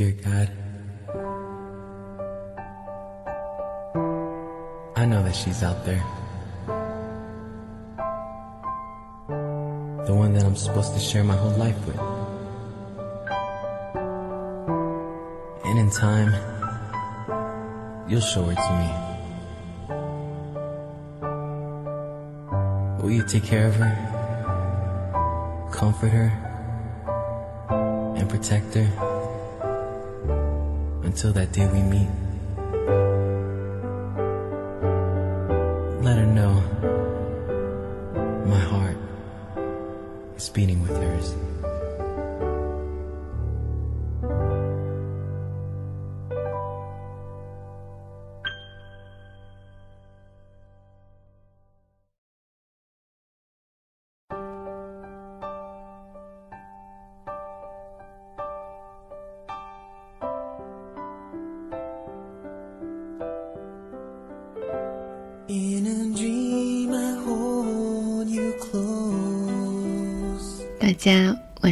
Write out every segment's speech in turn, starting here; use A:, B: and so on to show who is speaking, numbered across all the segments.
A: Dear God, I know that she's out there. The one that I'm supposed to share my whole life with. And in time, you'll show her to me. Will you take care of her? Comfort her? And protect her? Until that day we meet.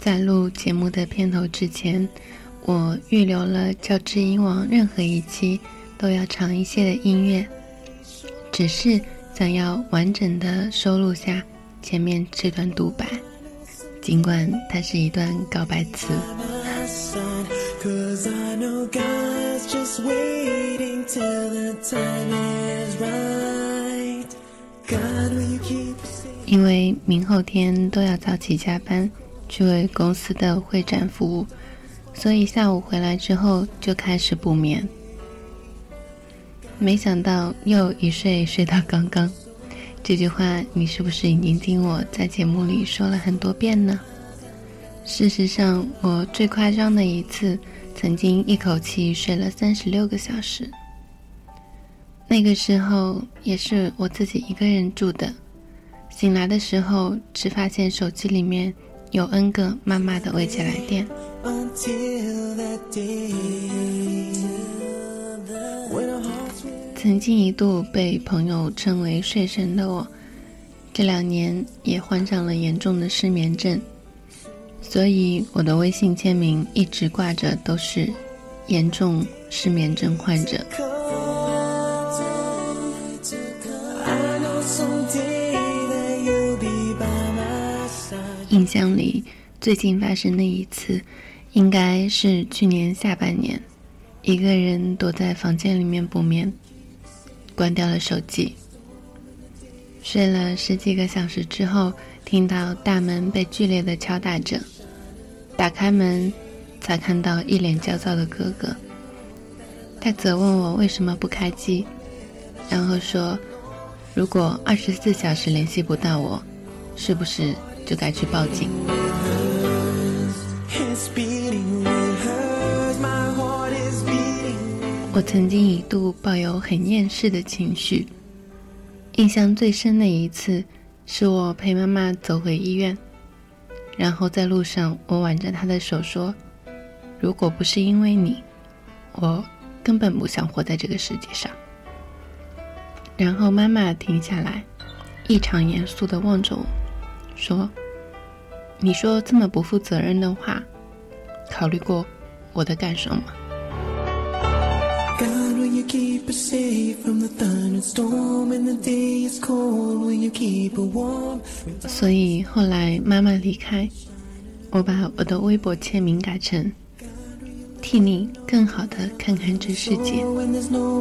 B: 在录节目的片头之前，我预留了较知音网任何一期都要长一些的音乐，只是想要完整的收录下前面这段独白，尽管它是一段告白词。因为明后天都要早起加班，去为公司的会展服务，所以下午回来之后就开始补眠。没想到又一睡睡到刚刚，这句话你是不是已经听我在节目里说了很多遍呢？事实上，我最夸张的一次，曾经一口气睡了三十六个小时。那个时候也是我自己一个人住的，醒来的时候只发现手机里面有 N 个妈妈的未接来电。曾经一度被朋友称为“睡神”的我，这两年也患上了严重的失眠症，所以我的微信签名一直挂着都是“严重失眠症患者印象里最近发生的一次，应该是去年下半年，一个人躲在房间里面补眠，关掉了手机。睡了十几个小时之后，听到大门被剧烈的敲打着，打开门，才看到一脸焦躁的哥哥。他责问我为什么不开机，然后说，如果二十四小时联系不到我，是不是就该去报警？我曾经一度抱有很厌世的情绪。印象最深的一次，是我陪妈妈走回医院，然后在路上，我挽着她的手说：“如果不是因为你，我根本不想活在这个世界上。”然后妈妈停下来，异常严肃地望着我，说：“你说这么不负责任的话考虑过我的感受吗？所以后来妈妈离开我把我的微博签名改成替你更好的看看这世界
C: Oh, when there's no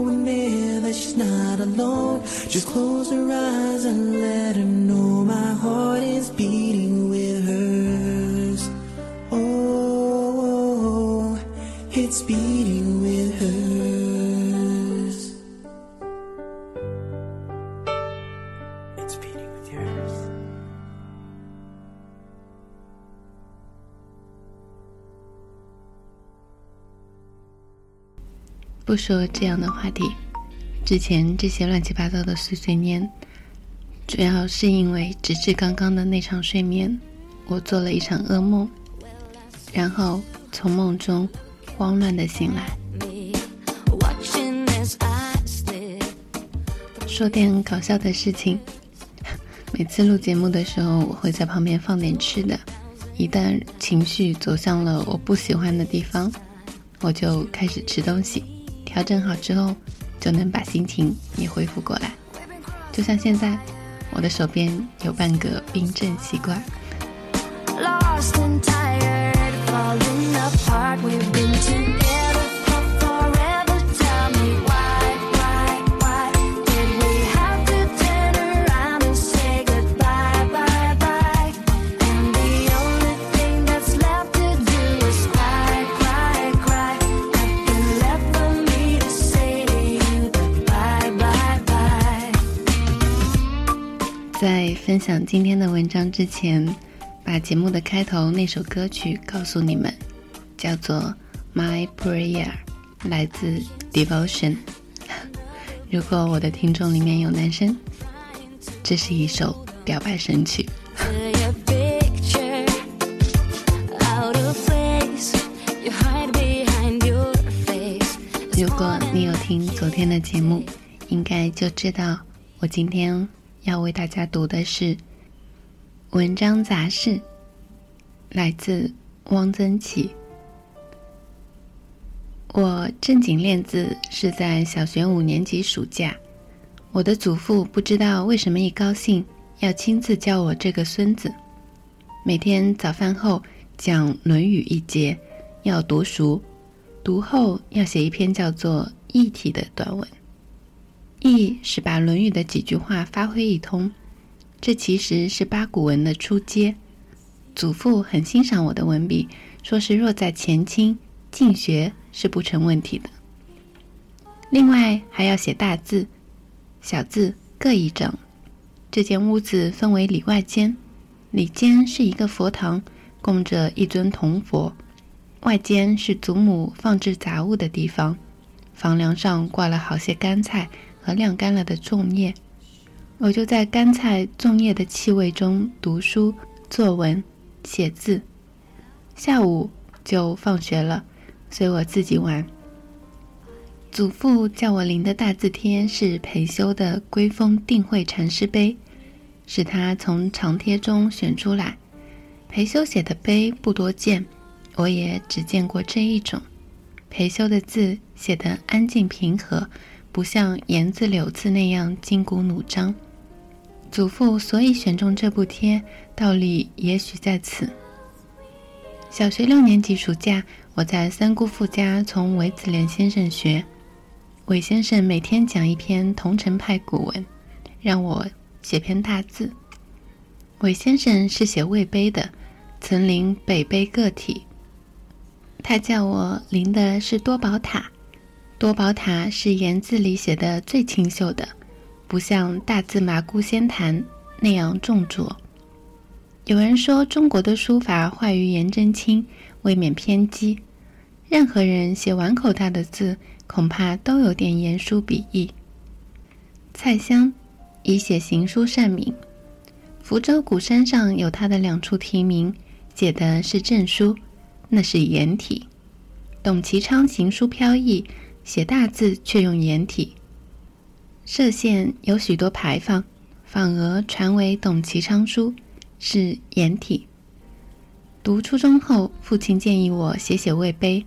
B: 不说这样的话题。之前这些乱七八糟的碎碎念，主要是因为直至刚刚的那场睡眠，我做了一场噩梦，然后从梦中慌乱的醒来。说点搞笑的事情，每次录节目的时候，我会在旁边放点吃的。一旦情绪走向了我不喜欢的地方，我就开始吃东西。调整好之后。就能把心情也恢复过来，就像现在，我的手边有半个冰镇西瓜。分享今天的文章之前，把节目的开头那首歌曲告诉你们，叫做《My Prayer》，来自 Devotion。如果我的听众里面有男生，这是一首表白神曲。如果你有听昨天的节目，应该就知道我今天。要为大家读的是文章杂事，来自汪曾祺。我正经练字是在小学五年级暑假，我的祖父不知道为什么一高兴要亲自教我这个孙子。每天早饭后讲《论语》一节，要读熟，读后要写一篇叫做《议体》的短文。意是把《论语》的几句话发挥一通，这其实是八股文的初阶。祖父很欣赏我的文笔，说是若在前清进学是不成问题的。另外还要写大字、小字各一整。这间屋子分为里外间，里间是一个佛堂，供着一尊铜佛；外间是祖母放置杂物的地方，房梁上挂了好些干菜。和晾干了的粽叶，我就在干菜粽叶的气味中读书、作文、写字。下午就放学了，随我自己玩。祖父叫我临的大字帖是裴修的《归峰定慧禅师碑》，是他从长帖中选出来。裴修写的碑不多见，我也只见过这一种。裴修的字写得安静平和。不像言字柳字那样筋骨弩张，祖父所以选中这部帖，道理也许在此。小学六年级暑假，我在三姑父家从韦子莲先生学，韦先生每天讲一篇桐城派古文，让我写篇大字。韦先生是写魏碑的，曾临北碑个体，他叫我临的是多宝塔。多宝塔是言字里写的最清秀的，不像大字麻姑仙坛那样重拙。有人说中国的书法坏于颜真卿，未免偏激。任何人写碗口大的字，恐怕都有点言书笔意。蔡襄以写行书善名，福州鼓山上有他的两处题名，写的是正书，那是颜体。董其昌行书飘逸。写大字却用颜体，歙县有许多牌坊，坊额传为董其昌书，是颜体。读初中后，父亲建议我写写魏碑，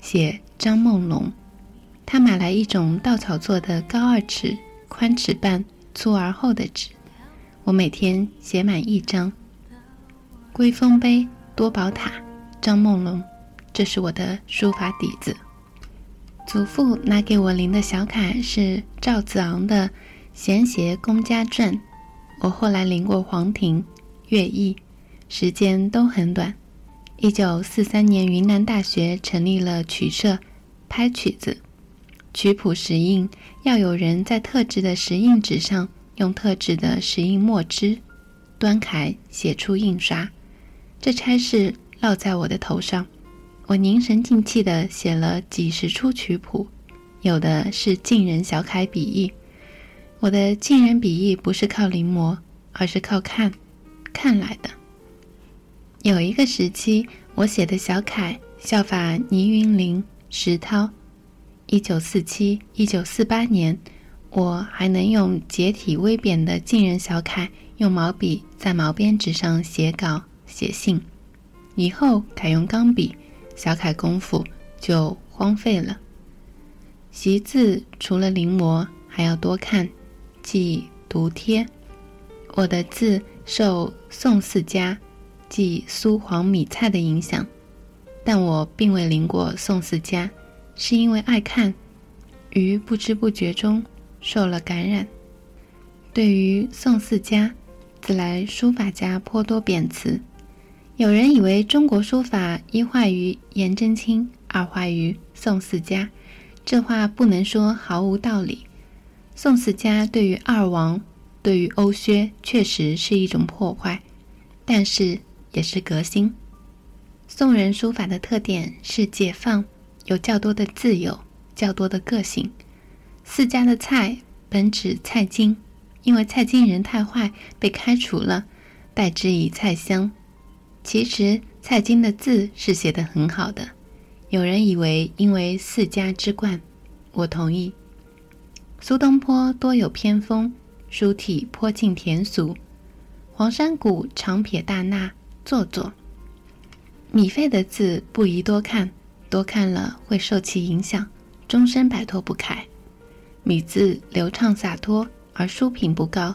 B: 写张梦龙。他买来一种稻草做的高二尺、宽尺半、粗而厚的纸，我每天写满一张。归峰碑、多宝塔、张梦龙，这是我的书法底子。祖父拿给我临的小楷是赵子昂的《闲谐公家传》，我后来临过黄庭、乐毅，时间都很短。一九四三年，云南大学成立了曲社，拍曲子，曲谱石印要有人在特制的石印纸上用特制的石印墨汁端楷写出印刷，这差事落在我的头上。我凝神静气地写了几十出曲谱，有的是晋人小楷笔意。我的晋人笔意不是靠临摹，而是靠看，看来的。有一个时期，我写的小楷效法倪云林、石涛。一九四七、一九四八年，我还能用结体微扁的晋人小楷，用毛笔在毛边纸上写稿、写信。以后改用钢笔，小楷功夫就荒废了。习字除了临摹，还要多看。即读帖，我的字受宋四家，即苏黄米蔡的影响，但我并未临过宋四家，是因为爱看，于不知不觉中受了感染。对于宋四家，自来书法家颇多贬词，有人以为中国书法一化于颜真卿，二化于宋四家，这话不能说毫无道理。宋四家对于二王，对于欧薛，确实是一种破坏，但是也是革新。宋人书法的特点是解放，有较多的自由，较多的个性。四家的蔡本指蔡京，因为蔡京人太坏，被开除了，代之以蔡襄。其实蔡京的字是写得很好的，有人以为因为四家之冠，我同意。苏东坡多有偏锋，书体颇近甜俗；黄山谷长撇大捺，做作。米芾的字不宜多看，多看了会受其影响，终身摆脱不开。米字流畅洒脱，而书品不高。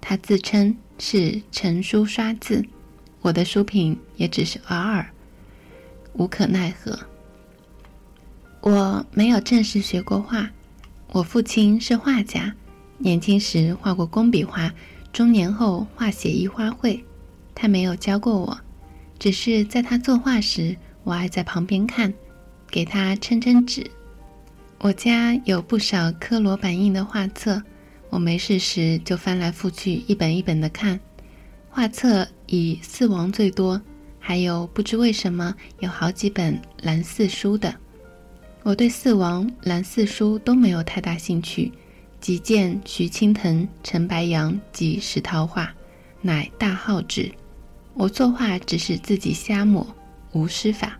B: 他自称是成书刷字，我的书品也只是偶尔，无可奈何。我没有正式学过画。我父亲是画家，年轻时画过工笔画，中年后画写意花卉。他没有教过我，只是在他作画时，我爱在旁边看，给他撑撑纸。我家有不少科罗版印的画册，我没事时就翻来覆去，一本一本的看。画册以四王最多，还有不知为什么有好几本蓝四书的。我对四王、蓝四书都没有太大兴趣，即见徐青藤、陈白杨及石涛画，乃大好之。我作画只是自己瞎抹，无师法。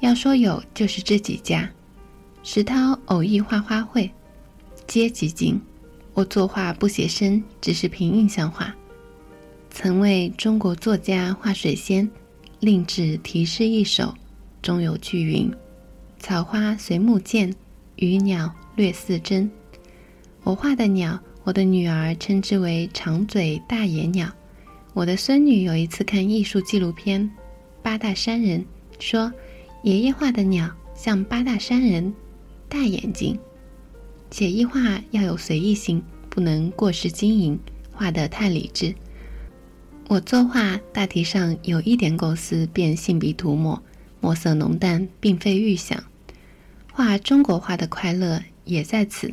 B: 要说有，就是这几家。石涛偶意画花卉，皆极精。我作画不写生，只是凭印象画。曾为中国作家画水仙，另制题诗一首，中有句云。草花随木见，鱼鸟略似真。我画的鸟，我的女儿称之为长嘴大眼鸟。我的孙女有一次看艺术纪录片《八大山人》，说爷爷画的鸟像八大山人，大眼睛。写意画要有随意性，不能过时经营，画得太理智。我作画大体上有一点构思，便信笔涂抹。墨色浓淡并非预想，画中国画的快乐也在此。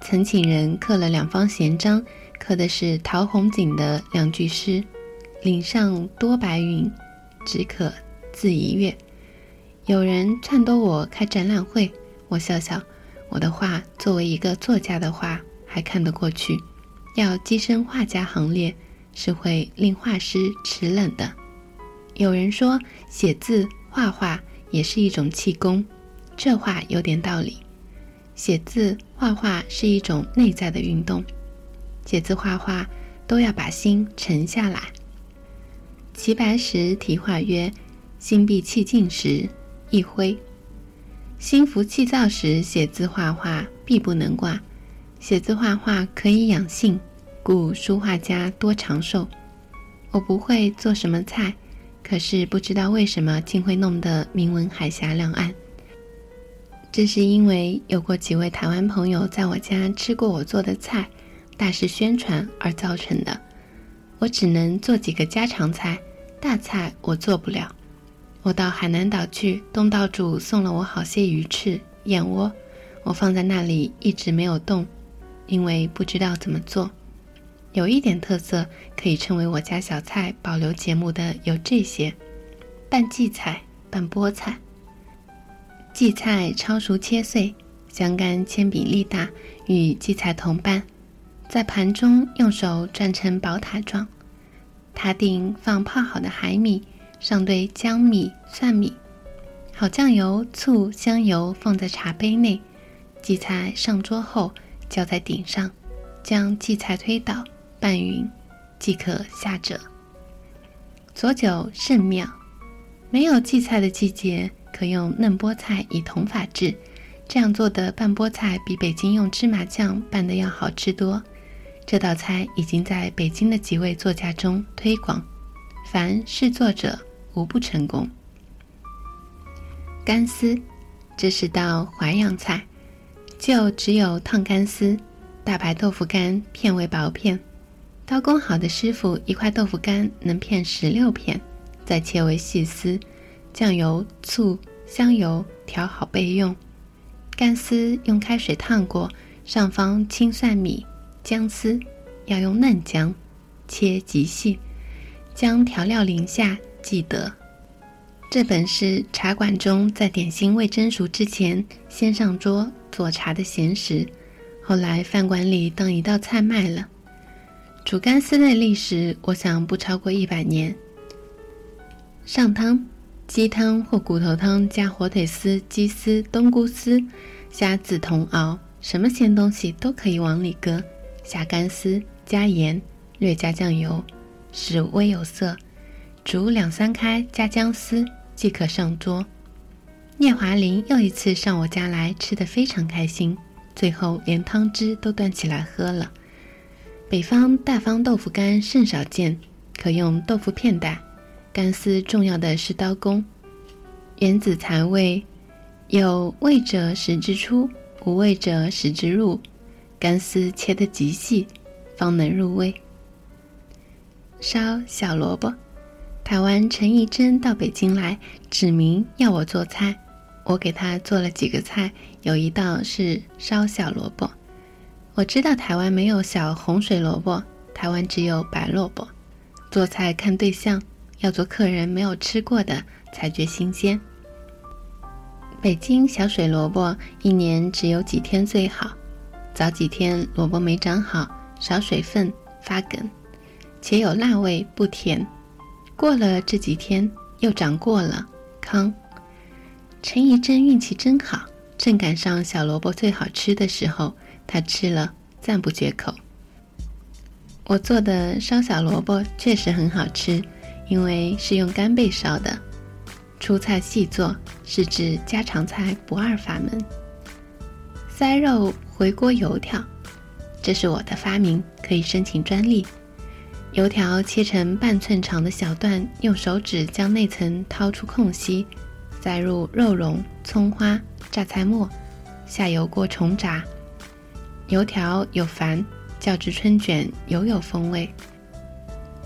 B: 曾请人刻了两方闲章，刻的是陶弘景的两句诗：“岭上多白云，只可自一月。”有人撺掇我开展览会，我笑笑，我的画作为一个作家的画还看得过去，要跻身画家行列是会令画师齿冷的。有人说写字。画画也是一种气功，这话有点道理。写字、画画是一种内在的运动，写字、画画都要把心沉下来。齐白石题画曰：“心闭气静时，一挥；心浮气躁时，写字画画必不能挂。写字画画可以养性，故书画家多长寿。我不会做什么菜。”可是不知道为什么竟会弄得名闻海峡两岸。这是因为有过几位台湾朋友在我家吃过我做的菜，大肆宣传而造成的。我只能做几个家常菜，大菜我做不了。我到海南岛去，东道主送了我好些鱼翅、燕窝，我放在那里一直没有动，因为不知道怎么做。有一点特色，可以称为我家小菜保留节目的有这些：拌荠菜、拌菠菜。荠菜焯熟切碎，香干铅笔力大，与荠菜同拌，在盘中用手转成宝塔状。塔顶放泡好的海米，上堆姜米、蒜米，好酱油、醋、香油放在茶杯内。荠菜上桌后，浇在顶上，将荠菜推倒，拌匀，即可下蔗。佐酒甚妙。没有荠菜的季节，可用嫩菠菜以同法制。这样做的拌菠菜比北京用芝麻酱拌的要好吃多。这道菜已经在北京的几位作家中推广，凡试作者无不成功。干丝，这是道淮扬菜，就只有烫干丝。大白豆腐干片为薄片，刀工好的师傅一块豆腐干能片十六片，再切为细丝，酱油、醋、香油调好备用。干丝用开水烫过，上方青蒜米。姜丝要用嫩姜，切极细，将调料淋下即得。这本是茶馆中在点心未蒸熟之前先上桌做茶的闲食，后来饭馆里当一道菜卖了。煮干丝的历史，我想不超过一百年。上汤，鸡汤或骨头汤加火腿丝、鸡丝、冬菇丝、虾子同熬，什么鲜东西都可以往里搁。下干丝，加盐，略加酱油，使微有色，煮两三开，加姜丝即可上桌。聂华苓又一次上我家来，吃得非常开心，最后连汤汁都端起来喝了。北方大方豆腐干甚少见，可用豆腐片代。干丝重要的是刀工，原子材味，有味者食之出，无味者食之入。干丝切得极细，方能入味。烧小萝卜，台湾陈义珍到北京来，指明要我做菜，我给他做了几个菜，有一道是烧小萝卜。我知道台湾没有小红水萝卜，台湾只有白萝卜。做菜看对象，要做客人没有吃过的才觉新鲜。北京小水萝卜一年只有几天最好。早几天萝卜没长好，少水分发梗，且有辣味不甜。过了这几天又长过了糠。陈怡珍运气真好，正赶上小萝卜最好吃的时候，他吃了赞不绝口。我做的烧小萝卜确实很好吃，因为是用干贝烧的。出菜细做是指家常菜不二法门。塞肉。回锅油条，这是我的发明，可以申请专利。油条切成半寸长的小段，用手指将内层掏出空隙，塞入肉蓉、葱花、榨菜末，下油锅重炸。油条有繁，较之春卷犹有风味。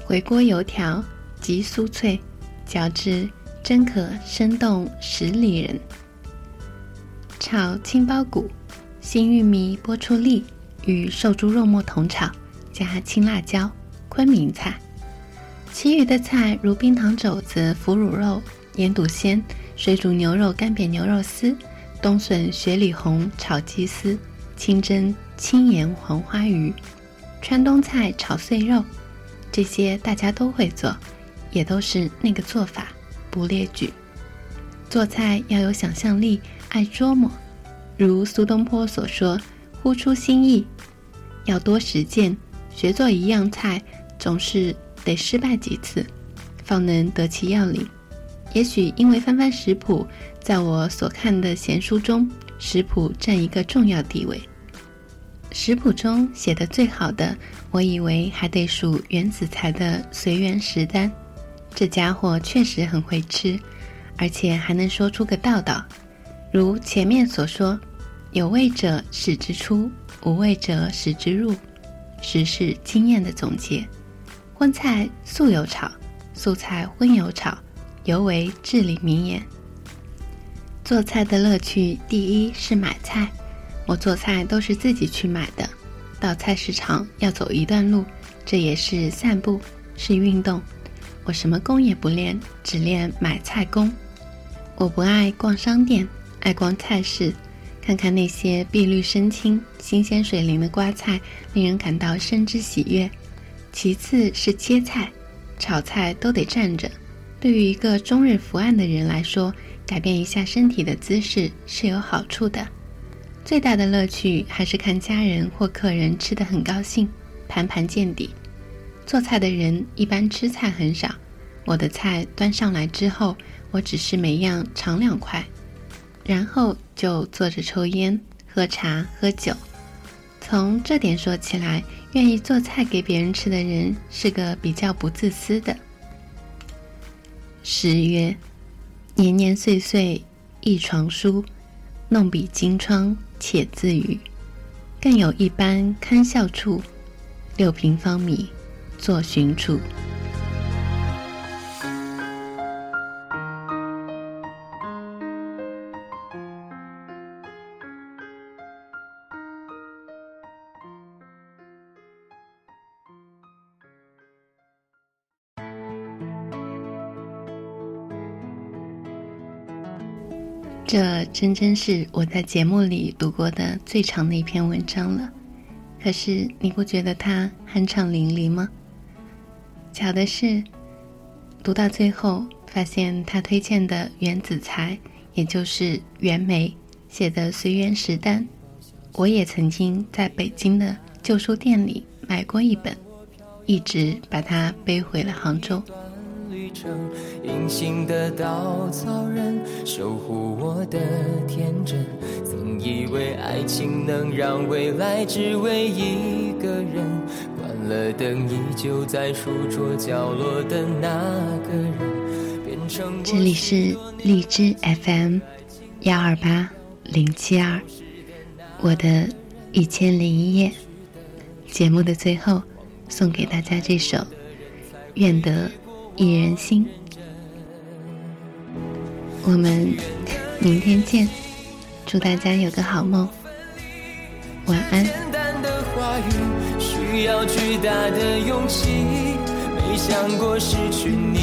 B: 回锅油条极酥脆，嚼之真可生动十里人。炒青包谷。新玉米剥出粒，与瘦猪肉末同炒，加青辣椒。昆明菜，其余的菜如冰糖肘子、腐乳肉、盐肚鲜、水煮牛肉、干煸牛肉丝、冬笋、雪里红炒鸡丝、清蒸青盐黄花鱼、川东菜炒碎肉，这些大家都会做，也都是那个做法，不列举。做菜要有想象力，爱琢磨。如苏东坡所说：“呼出新意，要多实践。学做一样菜，总是得失败几次，方能得其要领。也许因为翻翻食谱，在我所看的闲书中，食谱占一个重要地位。食谱中写的最好的，我以为还得数袁子才的随园食单。这家伙确实很会吃，而且还能说出个道道。”如前面所说，有味者食之出，无味者食之入，实是经验的总结。荤菜素油炒，素菜荤油炒，尤为至理名言。做菜的乐趣，第一是买菜，我做菜都是自己去买的。到菜市场要走一段路，这也是散步，是运动。我什么功也不练，只练买菜功。我不爱逛商店。爱逛菜市，看看那些碧绿生青、新鲜水灵的瓜菜，令人感到生之喜悦。其次是切菜、炒菜都得站着。对于一个终日伏案的人来说，改变一下身体的姿势是有好处的。最大的乐趣还是看家人或客人吃得很高兴，盘盘见底。做菜的人一般吃菜很少，我的菜端上来之后，我只是每样尝两块。然后就坐着抽烟、喝茶、喝酒。从这点说起来，愿意做菜给别人吃的人是个比较不自私的。十曰：“年年岁岁一床书，弄笔金窗且自语。更有一般堪笑处，六平方米作寻处。”这真真是我在节目里读过的最长的一篇文章了，可是你不觉得它酣畅淋漓吗？巧的是，读到最后发现他推荐的袁子才，也就是袁枚写的《随园食单》，我也曾经在北京的旧书店里买过一本，一直把它背回了杭州。
D: 隐形的稻草人，守护我的天真。曾以为爱情能让未来只为一个人。关了灯，依旧在书桌角落的那个人，变成
B: 这里是荔枝 FM 幺二八零七二，我的一千零一夜。节目的最后，送给大家这首《愿得一人心》。我们明天见，祝大家有个好梦，晚安。
D: 简单的话语需要巨大的勇气，没想过失去你，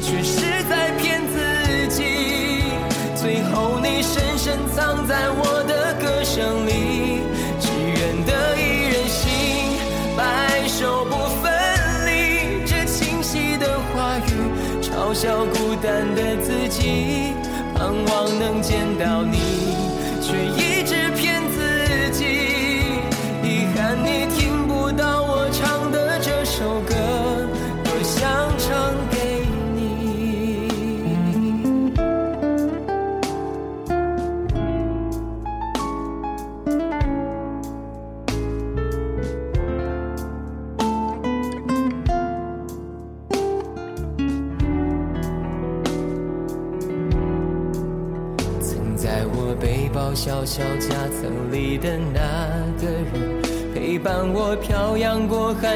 D: 却是在骗自己。最后你深深藏在我的歌声里，嘲笑孤单的自己，盼望能见到你，却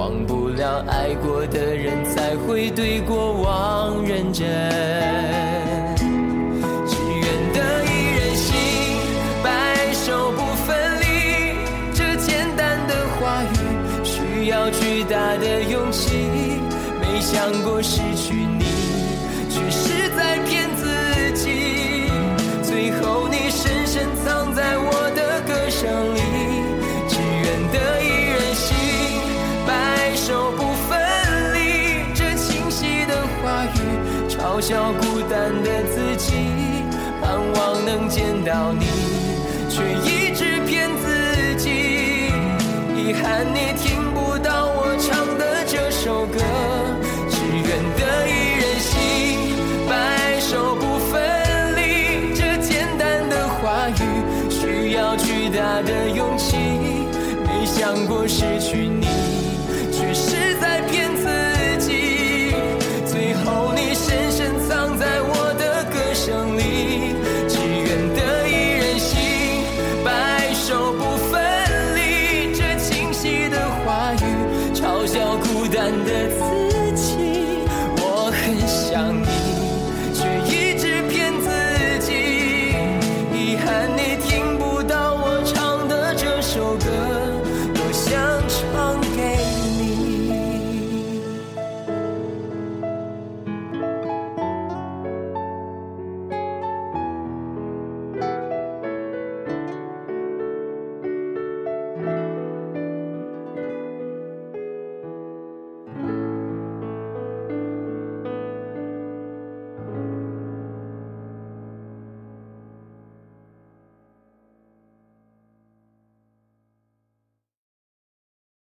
D: 忘不了爱过的人，才会对过往认真。只愿得一人心，白首不分离。这简单的话语，需要巨大的勇气。没想过失去见到你，却一直骗自己。遗憾你听